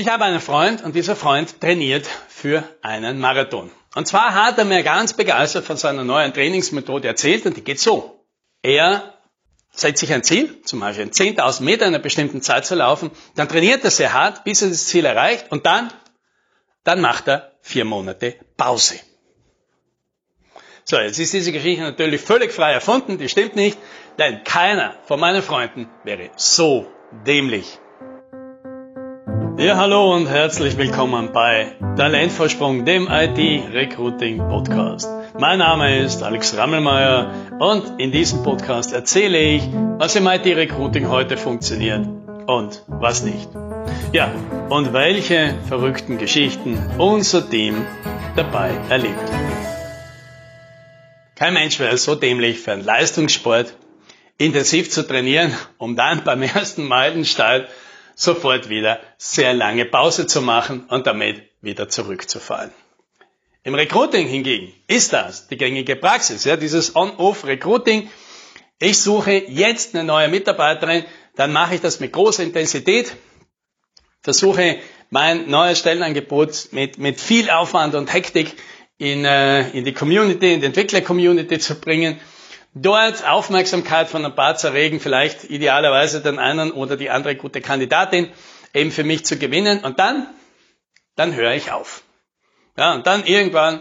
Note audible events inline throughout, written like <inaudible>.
Ich habe einen Freund und dieser Freund trainiert für einen Marathon. Und zwar hat er mir ganz begeistert von seiner neuen Trainingsmethode erzählt und die geht so. Er setzt sich ein Ziel, zum Beispiel 10.000 Meter in einer bestimmten Zeit zu laufen, dann trainiert er sehr hart, bis er das Ziel erreicht und dann, dann macht er vier Monate Pause. So, jetzt ist diese Geschichte natürlich völlig frei erfunden, die stimmt nicht, denn keiner von meinen Freunden wäre so dämlich. Ja, hallo und herzlich willkommen bei Talentvorsprung, dem IT-Recruiting-Podcast. Mein Name ist Alex Rammelmeier und in diesem Podcast erzähle ich, was im IT-Recruiting heute funktioniert und was nicht. Ja, und welche verrückten Geschichten unser Team dabei erlebt. Kein Mensch wäre so dämlich für einen Leistungssport, intensiv zu trainieren, um dann beim ersten Meilenstein sofort wieder sehr lange Pause zu machen und damit wieder zurückzufallen. Im Recruiting hingegen ist das die gängige Praxis, ja, dieses On-Off-Recruiting. Ich suche jetzt eine neue Mitarbeiterin, dann mache ich das mit großer Intensität, versuche mein neues Stellenangebot mit, mit viel Aufwand und Hektik in, äh, in die Community, in die Entwickler-Community zu bringen dort Aufmerksamkeit von ein paar zu erregen, vielleicht idealerweise den einen oder die andere gute Kandidatin eben für mich zu gewinnen und dann, dann höre ich auf. Ja, und dann irgendwann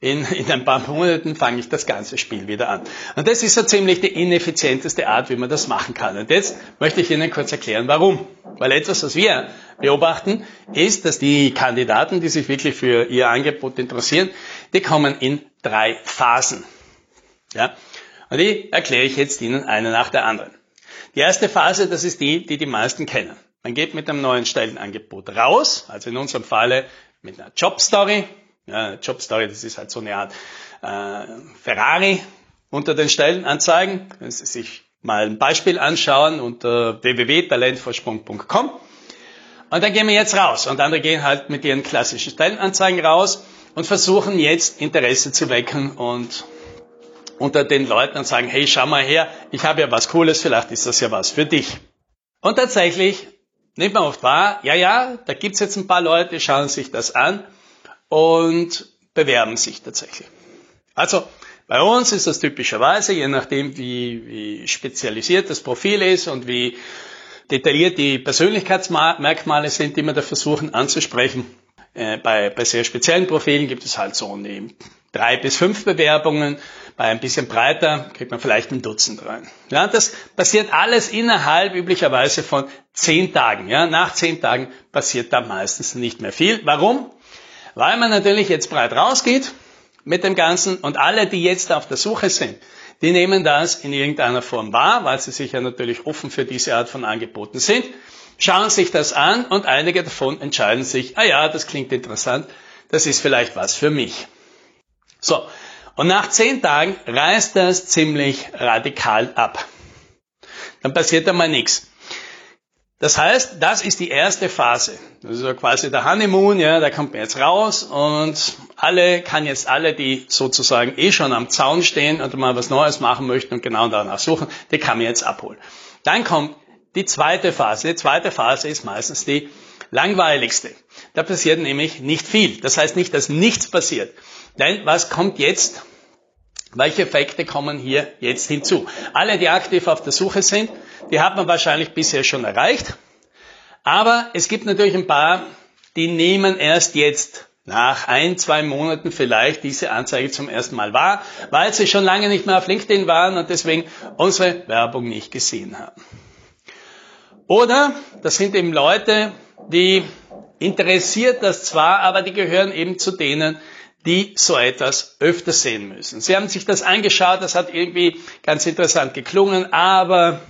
in, in ein paar Monaten fange ich das ganze Spiel wieder an. Und das ist so ziemlich die ineffizienteste Art, wie man das machen kann. Und jetzt möchte ich Ihnen kurz erklären, warum. Weil etwas, was wir beobachten, ist, dass die Kandidaten, die sich wirklich für ihr Angebot interessieren, die kommen in drei Phasen. Ja? Und die erkläre ich jetzt Ihnen eine nach der anderen. Die erste Phase, das ist die, die die meisten kennen. Man geht mit einem neuen Stellenangebot raus, also in unserem Falle mit einer Jobstory. Ja, Jobstory, das ist halt so eine Art äh, Ferrari unter den Stellenanzeigen. Wenn Sie sich mal ein Beispiel anschauen unter www.talentvorsprung.com. Und dann gehen wir jetzt raus. Und andere gehen halt mit ihren klassischen Stellenanzeigen raus und versuchen jetzt Interesse zu wecken und unter den Leuten und sagen, hey, schau mal her, ich habe ja was Cooles, vielleicht ist das ja was für dich. Und tatsächlich nimmt man oft wahr, ja, ja, da gibt's jetzt ein paar Leute, schauen sich das an und bewerben sich tatsächlich. Also bei uns ist das typischerweise, je nachdem wie, wie spezialisiert das Profil ist und wie detailliert die Persönlichkeitsmerkmale sind, die wir da versuchen anzusprechen, äh, bei, bei sehr speziellen Profilen gibt es halt so drei bis fünf Bewerbungen. Bei ein bisschen breiter kriegt man vielleicht ein Dutzend rein. Ja, das passiert alles innerhalb üblicherweise von zehn Tagen. Ja, nach zehn Tagen passiert da meistens nicht mehr viel. Warum? Weil man natürlich jetzt breit rausgeht mit dem Ganzen und alle, die jetzt auf der Suche sind, die nehmen das in irgendeiner Form wahr, weil sie sich ja natürlich offen für diese Art von Angeboten sind, schauen sich das an und einige davon entscheiden sich, ah ja, das klingt interessant, das ist vielleicht was für mich. So, und nach zehn Tagen reißt das ziemlich radikal ab. Dann passiert einmal nichts. Das heißt, das ist die erste Phase. Das ist so quasi der Honeymoon, ja, da kommt man jetzt raus und alle, kann jetzt alle, die sozusagen eh schon am Zaun stehen und mal was Neues machen möchten und genau danach suchen, die kann man jetzt abholen. Dann kommt die zweite Phase. Die zweite Phase ist meistens die langweiligste. Da passiert nämlich nicht viel. Das heißt nicht, dass nichts passiert. Denn was kommt jetzt? Welche Effekte kommen hier jetzt hinzu? Alle, die aktiv auf der Suche sind, die hat man wahrscheinlich bisher schon erreicht. Aber es gibt natürlich ein paar, die nehmen erst jetzt nach ein, zwei Monaten vielleicht diese Anzeige zum ersten Mal wahr, weil sie schon lange nicht mehr auf LinkedIn waren und deswegen unsere Werbung nicht gesehen haben. Oder das sind eben Leute, die interessiert das zwar, aber die gehören eben zu denen, die so etwas öfter sehen müssen. Sie haben sich das angeschaut, das hat irgendwie ganz interessant geklungen, aber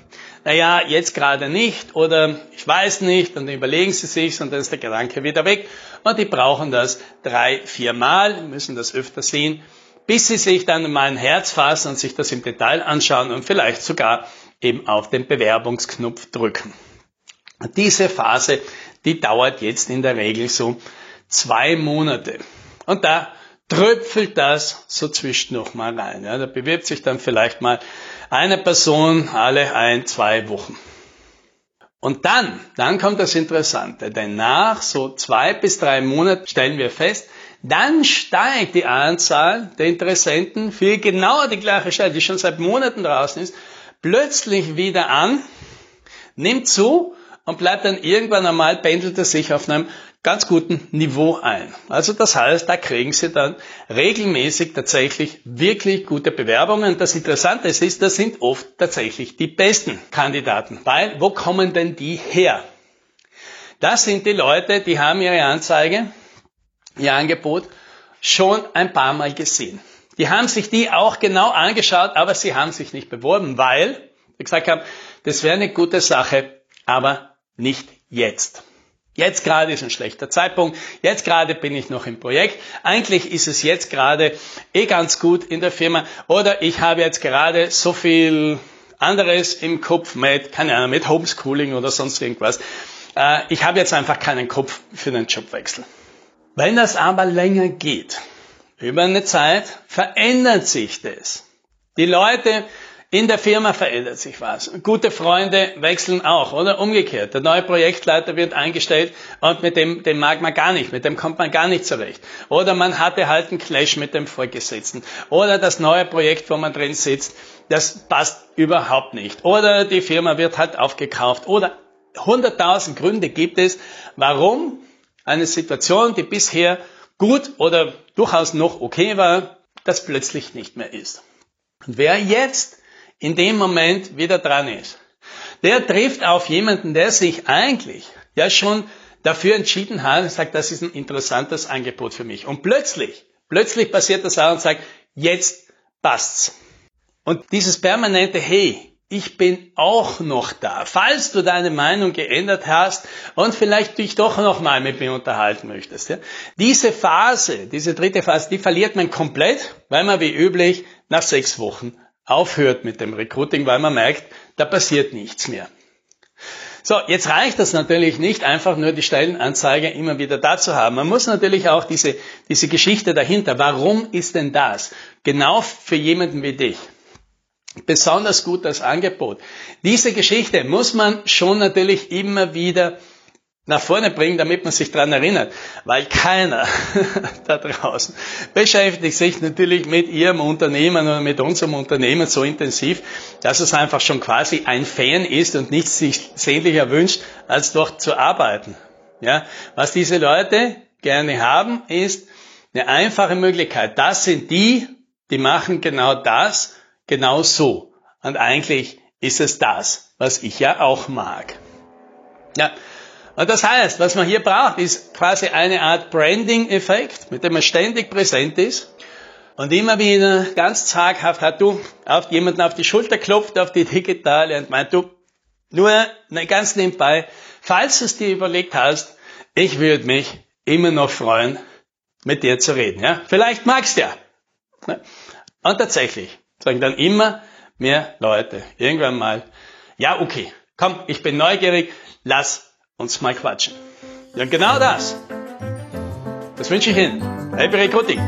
naja, jetzt gerade nicht oder ich weiß nicht und dann überlegen Sie sich und dann ist der Gedanke wieder weg und die brauchen das drei, vier Mal, müssen das öfter sehen, bis Sie sich dann mal ein Herz fassen und sich das im Detail anschauen und vielleicht sogar eben auf den Bewerbungsknopf drücken. Diese Phase, die dauert jetzt in der Regel so zwei Monate. Und da tröpfelt das so zwischendurch mal rein. Ja, da bewirbt sich dann vielleicht mal eine Person alle ein, zwei Wochen. Und dann, dann kommt das Interessante, denn nach so zwei bis drei Monaten stellen wir fest, dann steigt die Anzahl der Interessenten für genau die gleiche Stelle, die schon seit Monaten draußen ist, plötzlich wieder an, nimmt zu und bleibt dann irgendwann einmal, pendelt es sich auf einem ganz guten Niveau ein. Also das heißt, da kriegen Sie dann regelmäßig tatsächlich wirklich gute Bewerbungen. Das Interessante ist, das sind oft tatsächlich die besten Kandidaten. Weil, wo kommen denn die her? Das sind die Leute, die haben ihre Anzeige, ihr Angebot schon ein paar Mal gesehen. Die haben sich die auch genau angeschaut, aber sie haben sich nicht beworben, weil, wie gesagt haben, das wäre eine gute Sache, aber nicht jetzt. Jetzt gerade ist ein schlechter Zeitpunkt. Jetzt gerade bin ich noch im Projekt. Eigentlich ist es jetzt gerade eh ganz gut in der Firma. Oder ich habe jetzt gerade so viel anderes im Kopf mit, keine Ahnung, mit Homeschooling oder sonst irgendwas. Äh, ich habe jetzt einfach keinen Kopf für einen Jobwechsel. Wenn das aber länger geht, über eine Zeit, verändert sich das. Die Leute in der Firma verändert sich was. Gute Freunde wechseln auch, oder? Umgekehrt. Der neue Projektleiter wird eingestellt und mit dem, dem mag man gar nicht, mit dem kommt man gar nicht zurecht. Oder man hatte halt einen Clash mit dem Vorgesetzten. Oder das neue Projekt, wo man drin sitzt, das passt überhaupt nicht. Oder die Firma wird halt aufgekauft. Oder hunderttausend Gründe gibt es, warum eine Situation, die bisher gut oder durchaus noch okay war, das plötzlich nicht mehr ist. Und wer jetzt in dem Moment wieder dran ist. Der trifft auf jemanden, der sich eigentlich ja schon dafür entschieden hat und sagt, das ist ein interessantes Angebot für mich. Und plötzlich, plötzlich passiert das auch und sagt, jetzt passt's. Und dieses permanente Hey, ich bin auch noch da. Falls du deine Meinung geändert hast und vielleicht dich doch noch mal mit mir unterhalten möchtest. Ja? Diese Phase, diese dritte Phase, die verliert man komplett, weil man wie üblich nach sechs Wochen aufhört mit dem Recruiting, weil man merkt, da passiert nichts mehr. So, jetzt reicht das natürlich nicht, einfach nur die Stellenanzeige immer wieder da zu haben. Man muss natürlich auch diese, diese Geschichte dahinter. Warum ist denn das? Genau für jemanden wie dich. Besonders gut das Angebot. Diese Geschichte muss man schon natürlich immer wieder nach vorne bringen, damit man sich dran erinnert. Weil keiner <laughs> da draußen beschäftigt sich natürlich mit ihrem Unternehmen oder mit unserem Unternehmen so intensiv, dass es einfach schon quasi ein Fan ist und nichts sich sehnlicher wünscht, als dort zu arbeiten. Ja, was diese Leute gerne haben, ist eine einfache Möglichkeit. Das sind die, die machen genau das, genau so. Und eigentlich ist es das, was ich ja auch mag. Ja, und das heißt, was man hier braucht, ist quasi eine Art Branding-Effekt, mit dem man ständig präsent ist und immer wieder ganz zaghaft hat du auf jemanden auf die Schulter klopft, auf die digitale und meint du, nur ganz nebenbei, falls du es dir überlegt hast, ich würde mich immer noch freuen, mit dir zu reden. Ja? Vielleicht magst du ja. Und tatsächlich sagen dann immer mehr Leute irgendwann mal, ja okay, komm, ich bin neugierig, lass uns mal quatschen. Ja, genau das. Das wünsche ich Ihnen. Happy Recruiting.